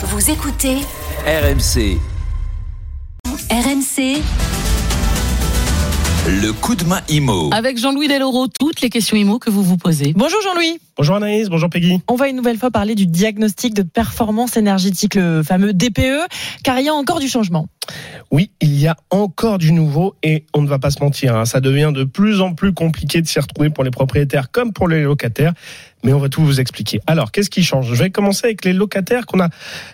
Vous écoutez RMC, RMC le coup de main IMO. Avec Jean-Louis Deloro, toutes les questions IMO que vous vous posez. Bonjour Jean-Louis. Bonjour Anaïs, bonjour Peggy. On va une nouvelle fois parler du diagnostic de performance énergétique, le fameux DPE, car il y a encore du changement. Oui, il y a encore du nouveau et on ne va pas se mentir, hein, ça devient de plus en plus compliqué de s'y retrouver pour les propriétaires comme pour les locataires. Mais on va tout vous expliquer. Alors, qu'est-ce qui change? Je vais commencer avec les locataires qu'on a,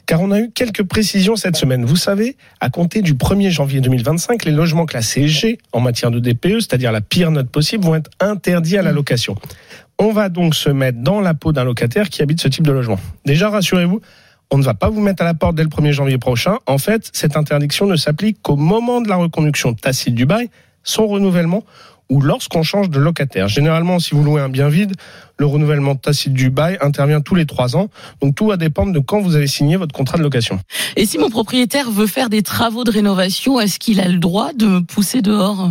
car on a eu quelques précisions cette semaine. Vous savez, à compter du 1er janvier 2025, les logements classés G en matière de DPE, c'est-à-dire la pire note possible, vont être interdits à la location. On va donc se mettre dans la peau d'un locataire qui habite ce type de logement. Déjà, rassurez-vous, on ne va pas vous mettre à la porte dès le 1er janvier prochain. En fait, cette interdiction ne s'applique qu'au moment de la reconduction tacite du bail, son renouvellement ou lorsqu'on change de locataire. Généralement, si vous louez un bien vide, le renouvellement tacite du bail intervient tous les trois ans. Donc tout va dépendre de quand vous avez signé votre contrat de location. Et si mon propriétaire veut faire des travaux de rénovation, est-ce qu'il a le droit de me pousser dehors?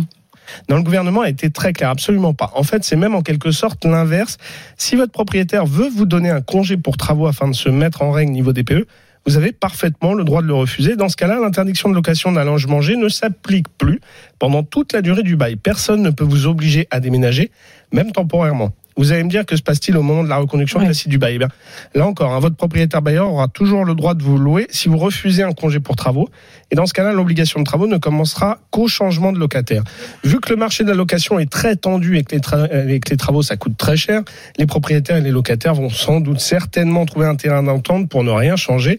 Dans le gouvernement a été très clair, absolument pas. En fait, c'est même en quelque sorte l'inverse. Si votre propriétaire veut vous donner un congé pour travaux afin de se mettre en règle niveau DPE, vous avez parfaitement le droit de le refuser. Dans ce cas-là, l'interdiction de location d'un logement G ne s'applique plus pendant toute la durée du bail. Personne ne peut vous obliger à déménager, même temporairement. Vous allez me dire que se passe-t-il au moment de la reconduction Ouais. classique du bail? Eh bien, Là encore, hein, votre propriétaire bailleur aura toujours le droit de vous louer si vous refusez un congé pour travaux. Et dans ce cas-là, l'obligation de travaux ne commencera qu'au changement de locataire. Vu que le marché de la location est très tendu et que les, tra- et que les travaux ça coûte très cher, les propriétaires et les locataires vont sans doute certainement trouver un terrain d'entente pour ne rien changer.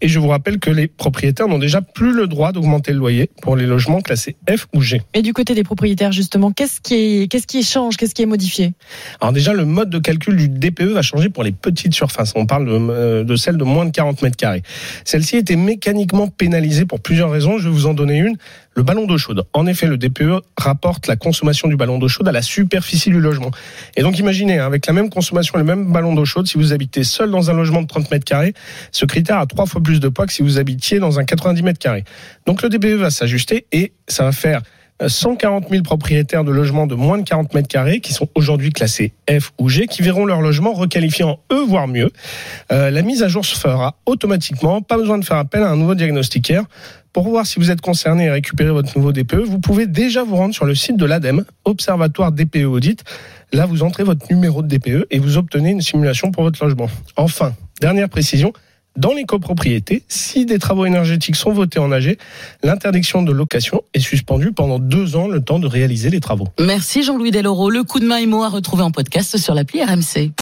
Et je vous rappelle que les propriétaires n'ont déjà plus le droit d'augmenter le loyer pour les logements classés F ou G. Et du côté des propriétaires, justement, qu'est-ce qui, est, qu'est-ce qui change? Qu'est-ce qui est modifié? Alors déjà, le mode de calcul du DPE va changer pour les petites surfaces. On parle de, euh, celles de moins de 40 mètres carrés. Celle-ci était mécaniquement pénalisée pour plusieurs raisons. Je vais vous en donner une. Le ballon d'eau chaude. En effet, le DPE rapporte la consommation du ballon d'eau chaude à la superficie du logement. Et donc imaginez, hein, avec la même consommation et le même ballon d'eau chaude, si vous habitez seul dans un logement de 30 mètres carrés, ce critère a trois fois plus de poids que si vous habitiez dans un 90 mètres carrés. Donc le DPE va s'ajuster et ça va faire 140 000 propriétaires de logements de moins de 40 mètres carrés qui sont aujourd'hui classés F ou G qui verront leur logement requalifié en E voire mieux. Euh, la mise à jour se fera automatiquement, pas besoin de faire appel à un nouveau diagnostiquaire. Pour voir si vous êtes concerné et récupérer votre nouveau DPE, vous pouvez déjà vous rendre sur le site de l'ADEME, Observatoire DPE Audit. Là, vous entrez votre numéro de DPE et vous obtenez une simulation pour votre logement. Enfin, dernière précision, dans les copropriétés, si des travaux énergétiques sont votés en AG, l'interdiction de location est suspendue pendant deux ans, le temps de réaliser les travaux. Merci Jean-Louis Deloro. Le coup de main IMO à retrouver en podcast sur l'appli RMC.